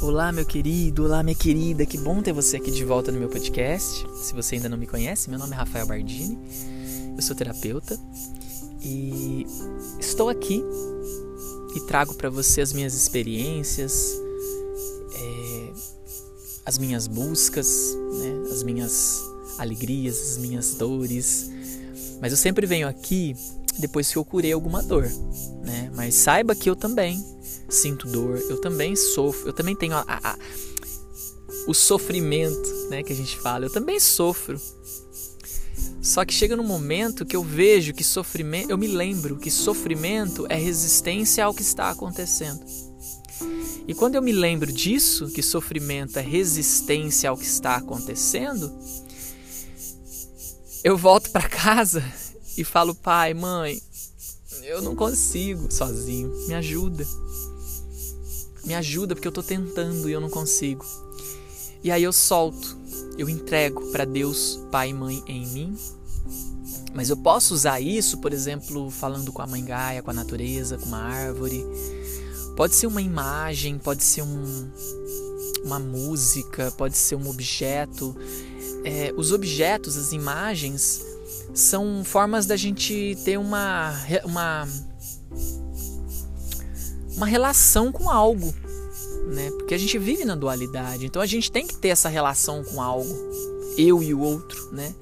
Olá, meu querido, olá, minha querida, que bom ter você aqui de volta no meu podcast. Se você ainda não me conhece, meu nome é Rafael Bardini, eu sou terapeuta e estou aqui e trago para você as minhas experiências, é, as minhas buscas, né, as minhas alegrias, as minhas dores. Mas eu sempre venho aqui depois que eu curei alguma dor, né? Mas saiba que eu também sinto dor, eu também sofro, eu também tenho a, a, a, o sofrimento, né, que a gente fala, eu também sofro. Só que chega num momento que eu vejo que sofrimento, eu me lembro que sofrimento é resistência ao que está acontecendo. E quando eu me lembro disso, que sofrimento é resistência ao que está acontecendo, eu volto para casa e falo: "Pai, mãe, eu não consigo sozinho, me ajuda". Me ajuda porque eu estou tentando e eu não consigo. E aí eu solto, eu entrego para Deus, Pai e Mãe em mim. Mas eu posso usar isso, por exemplo, falando com a mãe Gaia, com a natureza, com uma árvore. Pode ser uma imagem, pode ser um, uma música, pode ser um objeto. É, os objetos, as imagens, são formas da gente ter uma, uma uma relação com algo, né? Porque a gente vive na dualidade, então a gente tem que ter essa relação com algo, eu e o outro, né?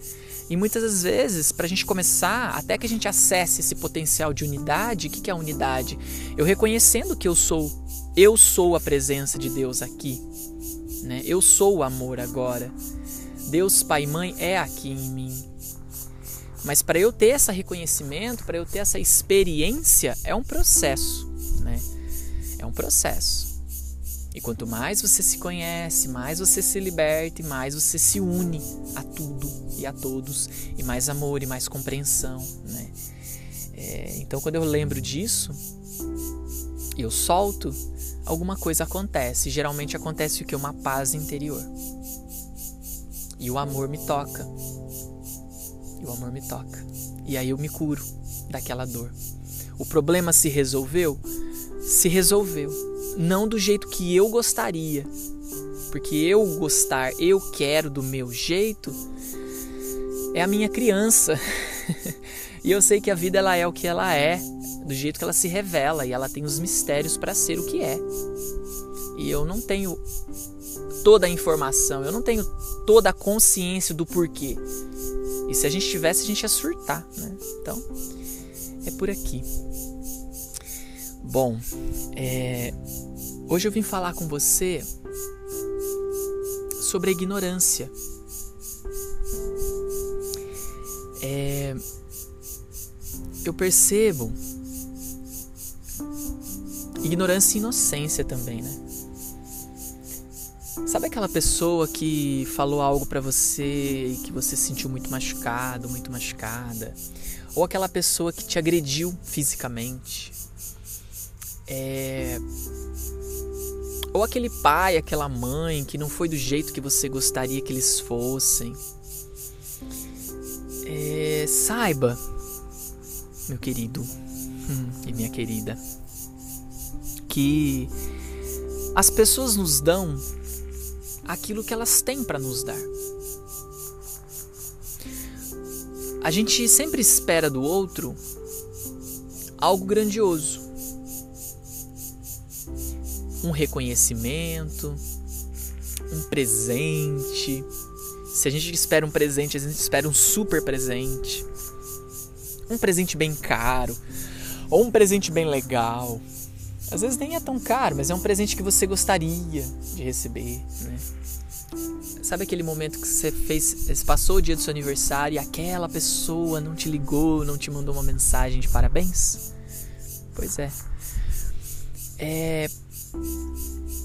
E muitas das vezes, para a gente começar, até que a gente acesse esse potencial de unidade, o que, que é a unidade? Eu reconhecendo que eu sou, eu sou a presença de Deus aqui, né? Eu sou o amor agora. Deus Pai e Mãe é aqui em mim. Mas para eu ter esse reconhecimento, para eu ter essa experiência, é um processo? É um processo. E quanto mais você se conhece, mais você se liberta e mais você se une a tudo e a todos, e mais amor e mais compreensão. Né? É, então, quando eu lembro disso, eu solto, alguma coisa acontece. Geralmente acontece o que? Uma paz interior. E o amor me toca. E o amor me toca. E aí eu me curo daquela dor. O problema se resolveu? Se resolveu. Não do jeito que eu gostaria. Porque eu gostar, eu quero do meu jeito, é a minha criança. e eu sei que a vida ela é o que ela é, do jeito que ela se revela e ela tem os mistérios para ser o que é. E eu não tenho toda a informação, eu não tenho toda a consciência do porquê. E se a gente tivesse, a gente ia surtar, né? Então, é por aqui. Bom, é, hoje eu vim falar com você sobre a ignorância. É, eu percebo ignorância e inocência também, né? Sabe aquela pessoa que falou algo para você e que você se sentiu muito machucado, muito machucada? Ou aquela pessoa que te agrediu fisicamente? É... Ou aquele pai, aquela mãe que não foi do jeito que você gostaria que eles fossem. É... Saiba, meu querido hum, e minha querida, que as pessoas nos dão aquilo que elas têm para nos dar. A gente sempre espera do outro algo grandioso um reconhecimento, um presente. Se a gente espera um presente, a gente espera um super presente. Um presente bem caro. Ou um presente bem legal. Às vezes nem é tão caro, mas é um presente que você gostaria de receber, né? Sabe aquele momento que você fez, passou o dia do seu aniversário e aquela pessoa não te ligou, não te mandou uma mensagem de parabéns? Pois é. É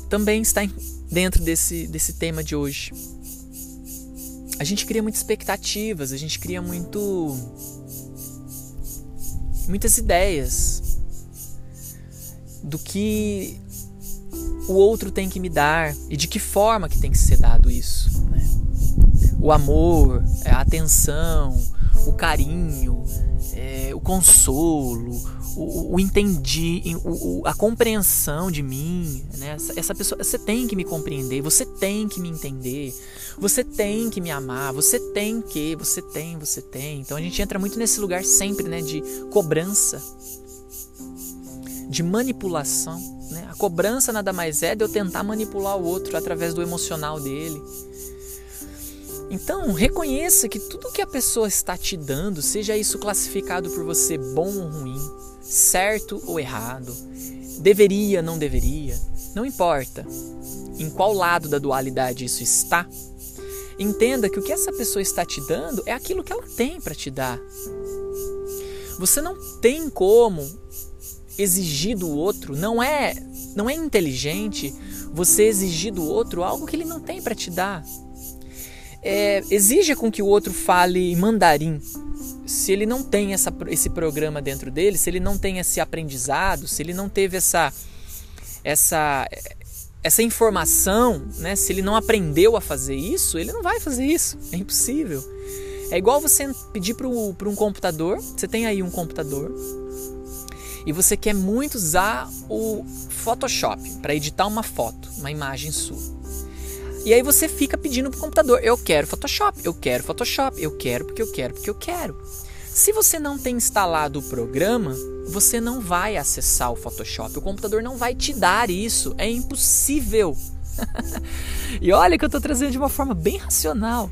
também está dentro desse, desse tema de hoje. A gente cria muitas expectativas, a gente cria muito muitas ideias do que o outro tem que me dar e de que forma que tem que ser dado isso. Né? O amor, a atenção, o carinho, é, o consolo, o, o entendi, o, o, a compreensão de mim, né? Essa, essa, pessoa, você tem que me compreender, você tem que me entender, você tem que me amar, você tem que, você tem, você tem. Então a gente entra muito nesse lugar sempre, né, de cobrança, de manipulação, né? A cobrança nada mais é de eu tentar manipular o outro através do emocional dele. Então, reconheça que tudo que a pessoa está te dando, seja isso classificado por você bom ou ruim, certo ou errado, deveria, não deveria, não importa em qual lado da dualidade isso está, entenda que o que essa pessoa está te dando é aquilo que ela tem para te dar. Você não tem como exigir do outro, não é, não é inteligente você exigir do outro algo que ele não tem para te dar é, exija com que o outro fale mandarim. Se ele não tem essa, esse programa dentro dele, se ele não tem esse aprendizado, se ele não teve essa, essa, essa informação, né? se ele não aprendeu a fazer isso, ele não vai fazer isso. É impossível. É igual você pedir para um computador, você tem aí um computador, e você quer muito usar o Photoshop para editar uma foto, uma imagem sua. E aí você fica pedindo pro computador: eu quero Photoshop, eu quero Photoshop, eu quero porque eu quero porque eu quero. Se você não tem instalado o programa, você não vai acessar o Photoshop. O computador não vai te dar isso. É impossível. e olha que eu estou trazendo de uma forma bem racional.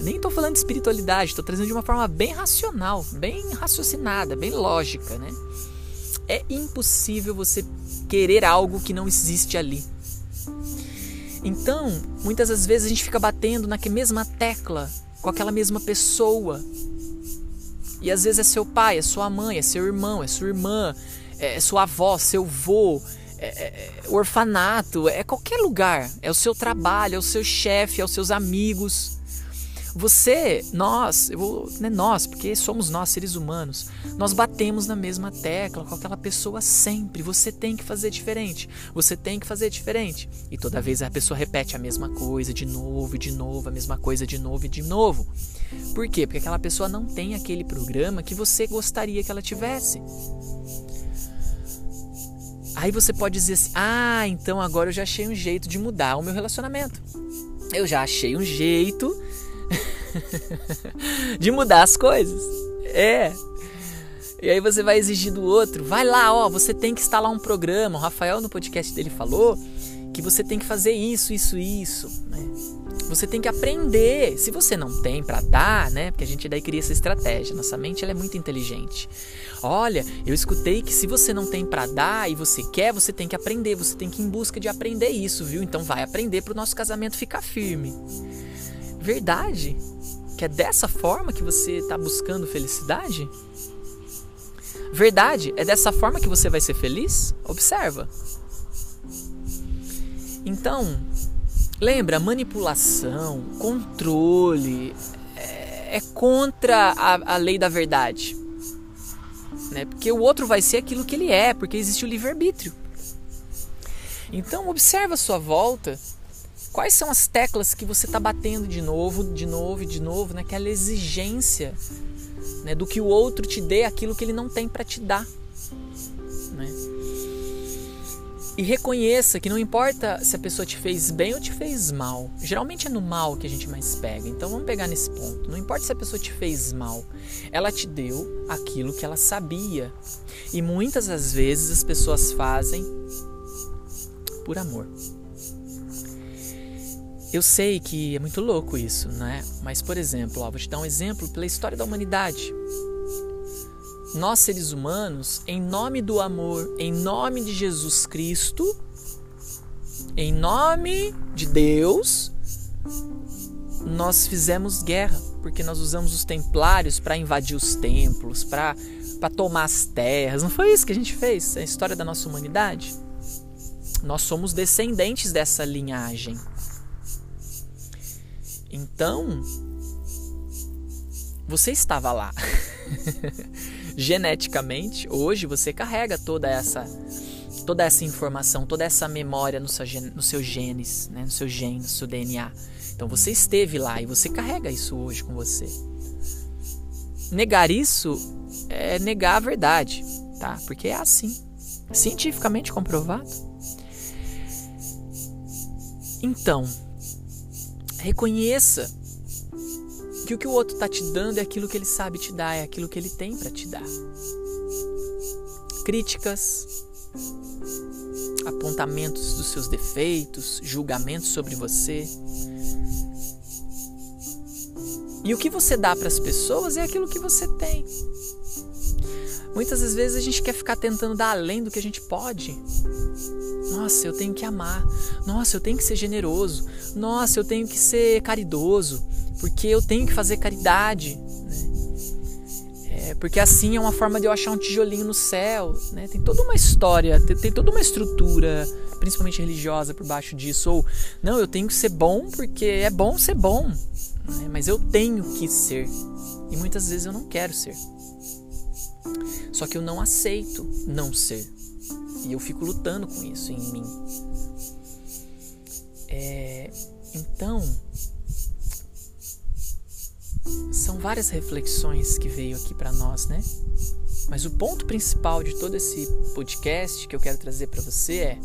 Nem estou falando de espiritualidade, estou trazendo de uma forma bem racional, bem raciocinada, bem lógica, né? É impossível você querer algo que não existe ali. Então, muitas das vezes a gente fica batendo na mesma tecla com aquela mesma pessoa. E às vezes é seu pai, é sua mãe, é seu irmão, é sua irmã, é, é sua avó, seu vô, é, é, é orfanato, é qualquer lugar. É o seu trabalho, é o seu chefe, é os seus amigos. Você, nós, eu né, nós, porque somos nós seres humanos, nós batemos na mesma tecla com aquela pessoa sempre. Você tem que fazer diferente. Você tem que fazer diferente. E toda vez a pessoa repete a mesma coisa de novo e de novo, a mesma coisa de novo e de novo. Por quê? Porque aquela pessoa não tem aquele programa que você gostaria que ela tivesse. Aí você pode dizer assim: ah, então agora eu já achei um jeito de mudar o meu relacionamento. Eu já achei um jeito de mudar as coisas. É. E aí você vai exigir do outro, vai lá, ó, você tem que instalar um programa. O Rafael no podcast dele falou que você tem que fazer isso, isso, isso, né? Você tem que aprender. Se você não tem para dar, né? Porque a gente daí cria essa estratégia. Nossa mente ela é muito inteligente. Olha, eu escutei que se você não tem para dar e você quer, você tem que aprender. Você tem que ir em busca de aprender isso, viu? Então vai aprender para o nosso casamento ficar firme. Verdade? Que é dessa forma que você está buscando felicidade? Verdade? É dessa forma que você vai ser feliz? Observa. Então, lembra, manipulação, controle é, é contra a, a lei da verdade. Né? Porque o outro vai ser aquilo que ele é, porque existe o livre-arbítrio. Então, observa a sua volta Quais são as teclas que você está batendo de novo, de novo e de novo, naquela exigência né? do que o outro te dê aquilo que ele não tem para te dar? Né? E reconheça que não importa se a pessoa te fez bem ou te fez mal. Geralmente é no mal que a gente mais pega. Então vamos pegar nesse ponto. Não importa se a pessoa te fez mal, ela te deu aquilo que ela sabia. E muitas das vezes as pessoas fazem por amor. Eu sei que é muito louco isso, né? Mas, por exemplo, ó, vou te dar um exemplo pela história da humanidade. Nós, seres humanos, em nome do amor, em nome de Jesus Cristo, em nome de Deus, nós fizemos guerra, porque nós usamos os templários para invadir os templos, para tomar as terras. Não foi isso que a gente fez? A história da nossa humanidade? Nós somos descendentes dessa linhagem. Então, você estava lá. Geneticamente, hoje você carrega toda essa toda essa informação, toda essa memória no seu, no seu genes, né? no seu gene, no seu DNA. Então você esteve lá e você carrega isso hoje com você. negar isso é negar a verdade, tá? Porque é assim, cientificamente comprovado. Então, reconheça que o que o outro está te dando é aquilo que ele sabe te dar, é aquilo que ele tem para te dar. Críticas, apontamentos dos seus defeitos, julgamentos sobre você. E o que você dá para as pessoas é aquilo que você tem. Muitas das vezes a gente quer ficar tentando dar além do que a gente pode. Nossa, eu tenho que amar. Nossa, eu tenho que ser generoso. Nossa, eu tenho que ser caridoso. Porque eu tenho que fazer caridade. Né? É, porque assim é uma forma de eu achar um tijolinho no céu. Né? Tem toda uma história, tem, tem toda uma estrutura, principalmente religiosa, por baixo disso. Ou, não, eu tenho que ser bom porque é bom ser bom. Né? Mas eu tenho que ser. E muitas vezes eu não quero ser. Só que eu não aceito não ser. E eu fico lutando com isso em mim. É, então, são várias reflexões que veio aqui para nós, né? Mas o ponto principal de todo esse podcast que eu quero trazer para você é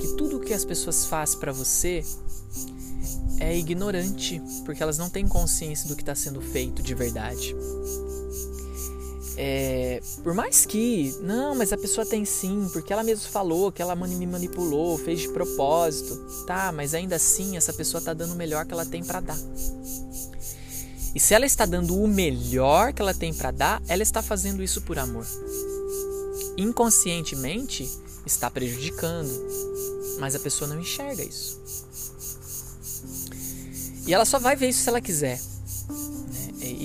que tudo que as pessoas fazem para você é ignorante, porque elas não têm consciência do que está sendo feito de verdade. É, por mais que, não, mas a pessoa tem sim, porque ela mesmo falou que ela me manipulou, fez de propósito, tá? Mas ainda assim, essa pessoa está dando o melhor que ela tem para dar. E se ela está dando o melhor que ela tem para dar, ela está fazendo isso por amor. Inconscientemente, está prejudicando, mas a pessoa não enxerga isso. E ela só vai ver isso se ela quiser.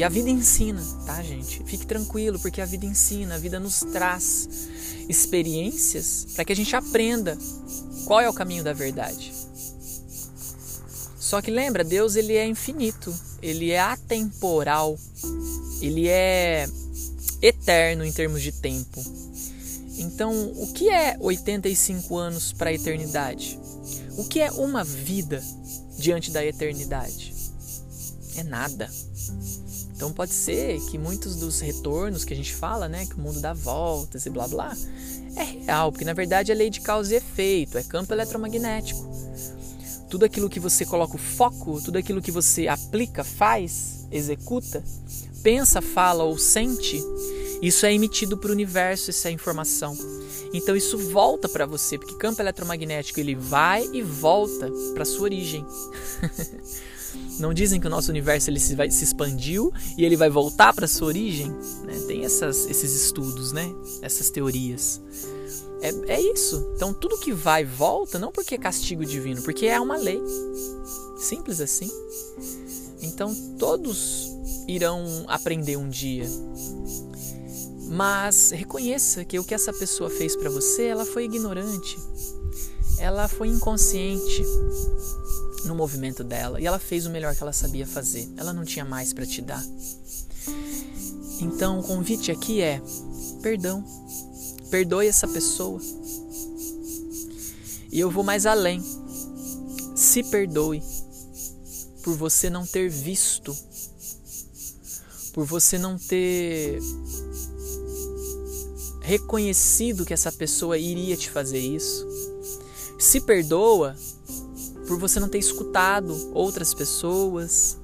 E a vida ensina, tá, gente? Fique tranquilo, porque a vida ensina, a vida nos traz experiências para que a gente aprenda qual é o caminho da verdade. Só que lembra, Deus ele é infinito, ele é atemporal, ele é eterno em termos de tempo. Então, o que é 85 anos para a eternidade? O que é uma vida diante da eternidade? É nada. Então pode ser que muitos dos retornos que a gente fala, né, que o mundo dá voltas e blá blá, é real, porque na verdade é lei de causa e efeito, é campo eletromagnético. Tudo aquilo que você coloca o foco, tudo aquilo que você aplica, faz, executa, pensa, fala ou sente, isso é emitido para o universo, isso é informação. Então isso volta para você, porque campo eletromagnético ele vai e volta para sua origem. Não dizem que o nosso universo ele se, vai, se expandiu e ele vai voltar para sua origem? Né? Tem essas, esses estudos, né? essas teorias. É, é isso. Então tudo que vai volta, não porque é castigo divino, porque é uma lei. Simples assim. Então todos irão aprender um dia. Mas reconheça que o que essa pessoa fez para você, ela foi ignorante. Ela foi inconsciente no movimento dela e ela fez o melhor que ela sabia fazer. Ela não tinha mais para te dar. Então, o convite aqui é perdão. Perdoe essa pessoa. E eu vou mais além. Se perdoe por você não ter visto, por você não ter reconhecido que essa pessoa iria te fazer isso. Se perdoa por você não ter escutado outras pessoas.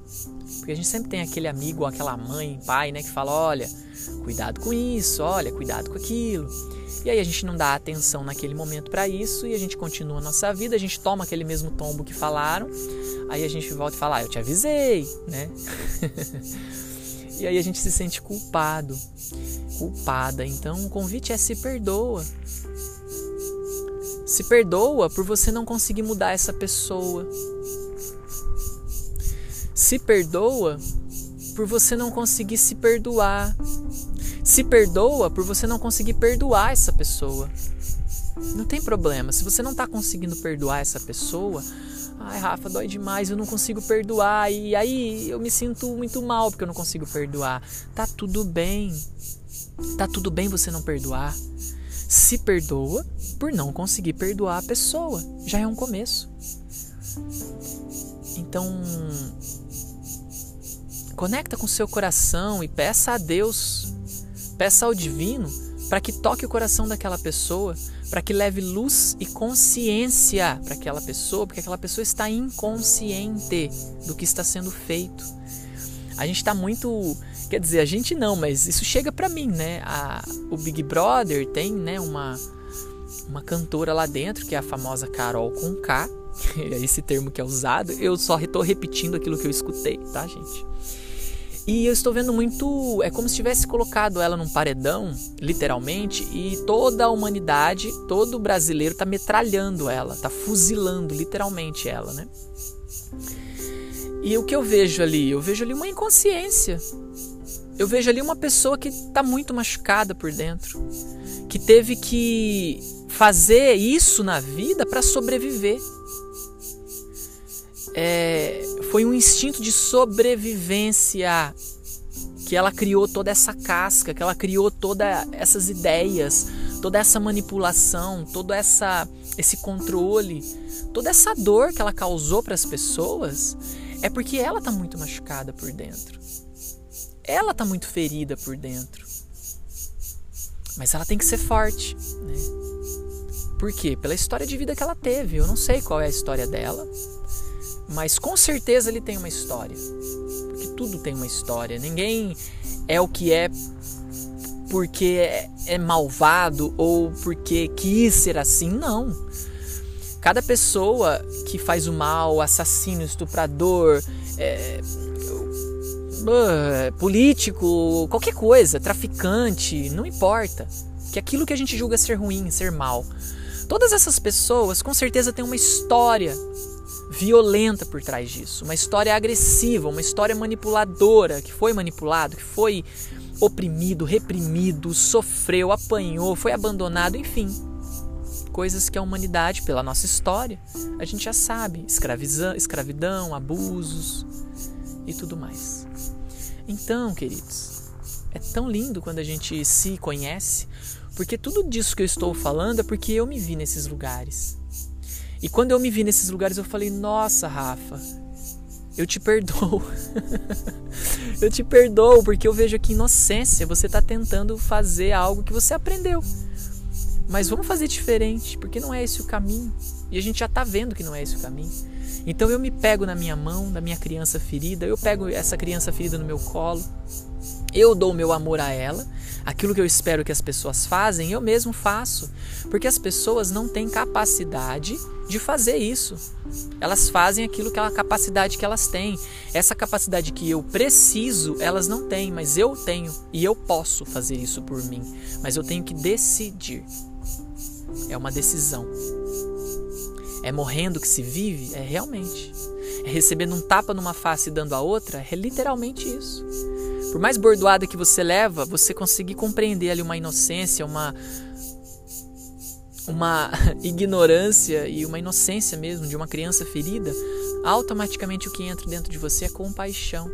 Porque a gente sempre tem aquele amigo ou aquela mãe, pai, né, que fala: olha, cuidado com isso, olha, cuidado com aquilo. E aí a gente não dá atenção naquele momento para isso e a gente continua a nossa vida, a gente toma aquele mesmo tombo que falaram, aí a gente volta e fala: ah, eu te avisei, né? e aí a gente se sente culpado, culpada. Então o convite é se perdoa. Se perdoa por você não conseguir mudar essa pessoa. Se perdoa por você não conseguir se perdoar. Se perdoa por você não conseguir perdoar essa pessoa. Não tem problema. Se você não está conseguindo perdoar essa pessoa, ai Rafa, dói demais, eu não consigo perdoar e aí eu me sinto muito mal porque eu não consigo perdoar. Tá tudo bem. Tá tudo bem você não perdoar se perdoa por não conseguir perdoar a pessoa. Já é um começo. Então, Conecta com seu coração e peça a Deus, peça ao divino para que toque o coração daquela pessoa, para que leve luz e consciência para aquela pessoa, porque aquela pessoa está inconsciente do que está sendo feito. A gente está muito, quer dizer, a gente não, mas isso chega para mim, né? A, o Big Brother tem, né, uma uma cantora lá dentro, que é a famosa Carol com K, é esse termo que é usado. Eu só estou repetindo aquilo que eu escutei, tá, gente? E eu estou vendo muito. É como se tivesse colocado ela num paredão, literalmente, e toda a humanidade, todo brasileiro está metralhando ela, está fuzilando literalmente ela, né? E o que eu vejo ali? Eu vejo ali uma inconsciência. Eu vejo ali uma pessoa que está muito machucada por dentro, que teve que fazer isso na vida para sobreviver. É, foi um instinto de sobrevivência que ela criou toda essa casca, que ela criou todas essas ideias, toda essa manipulação, todo essa esse controle, toda essa dor que ela causou para as pessoas, é porque ela tá muito machucada por dentro. Ela tá muito ferida por dentro. Mas ela tem que ser forte, né? Por quê? Pela história de vida que ela teve. Eu não sei qual é a história dela, mas com certeza ele tem uma história. Porque tudo tem uma história. Ninguém é o que é porque é malvado ou porque quis ser assim, não. Cada pessoa que faz o mal, assassino, estuprador, é, político, qualquer coisa, traficante, não importa. Que aquilo que a gente julga ser ruim, ser mal, todas essas pessoas com certeza têm uma história violenta por trás disso, uma história agressiva, uma história manipuladora, que foi manipulado, que foi oprimido, reprimido, sofreu, apanhou, foi abandonado, enfim. Coisas que a humanidade, pela nossa história, a gente já sabe: escravidão abusos e tudo mais. Então, queridos, é tão lindo quando a gente se conhece, porque tudo disso que eu estou falando é porque eu me vi nesses lugares. E quando eu me vi nesses lugares, eu falei: Nossa, Rafa, eu te perdoo. eu te perdoo porque eu vejo aqui inocência. Você está tentando fazer algo que você aprendeu. Mas vamos fazer diferente, porque não é esse o caminho. E a gente já está vendo que não é esse o caminho. Então eu me pego na minha mão, da minha criança ferida, eu pego essa criança ferida no meu colo, eu dou meu amor a ela, aquilo que eu espero que as pessoas fazem, eu mesmo faço, porque as pessoas não têm capacidade de fazer isso. Elas fazem aquilo que a capacidade que elas têm. Essa capacidade que eu preciso, elas não têm, mas eu tenho e eu posso fazer isso por mim, mas eu tenho que decidir. É uma decisão. É morrendo que se vive? É realmente. É recebendo um tapa numa face e dando a outra? É literalmente isso. Por mais bordoada que você leva, você conseguir compreender ali uma inocência, uma uma ignorância e uma inocência mesmo de uma criança ferida, automaticamente o que entra dentro de você é compaixão,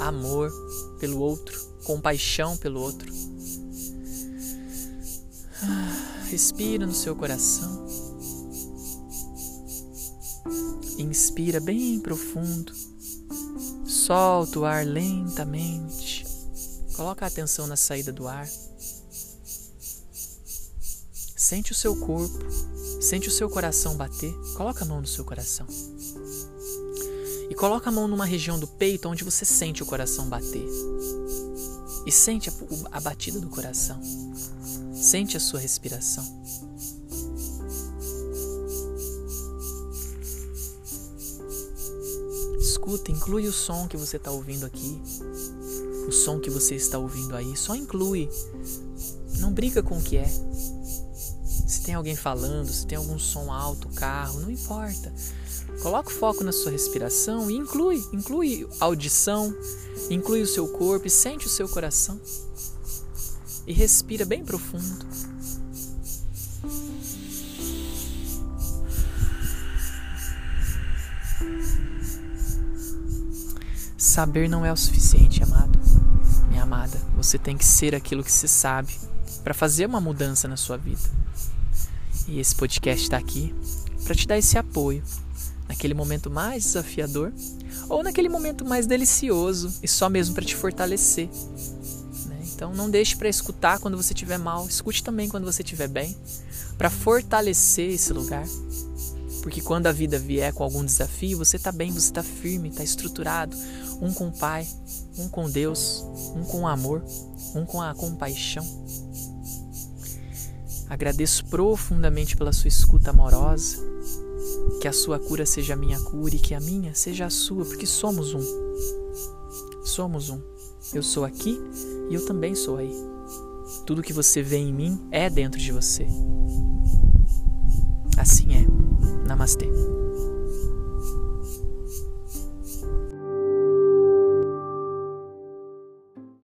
amor pelo outro, compaixão pelo outro. Ah, respira no seu coração. Inspira bem profundo. Solta o ar lentamente. Coloca a atenção na saída do ar. Sente o seu corpo, sente o seu coração bater. Coloca a mão no seu coração. E coloca a mão numa região do peito onde você sente o coração bater. E sente a, a batida do coração. Sente a sua respiração. Inclui o som que você está ouvindo aqui, o som que você está ouvindo aí, só inclui. Não briga com o que é. Se tem alguém falando, se tem algum som alto, carro, não importa. Coloca o foco na sua respiração e inclui, inclui audição, inclui o seu corpo e sente o seu coração. E respira bem profundo. Saber não é o suficiente, amado. Minha amada, você tem que ser aquilo que se sabe para fazer uma mudança na sua vida. E esse podcast está aqui para te dar esse apoio, naquele momento mais desafiador ou naquele momento mais delicioso e só mesmo para te fortalecer. Né? Então não deixe para escutar quando você estiver mal, escute também quando você estiver bem, para fortalecer esse lugar. Porque quando a vida vier com algum desafio, você está bem, você está firme, está estruturado, um com o Pai, um com Deus, um com o amor, um com a compaixão. Agradeço profundamente pela sua escuta amorosa. Que a sua cura seja a minha cura e que a minha seja a sua, porque somos um. Somos um. Eu sou aqui e eu também sou aí. Tudo que você vê em mim é dentro de você. Assim é. Namaste.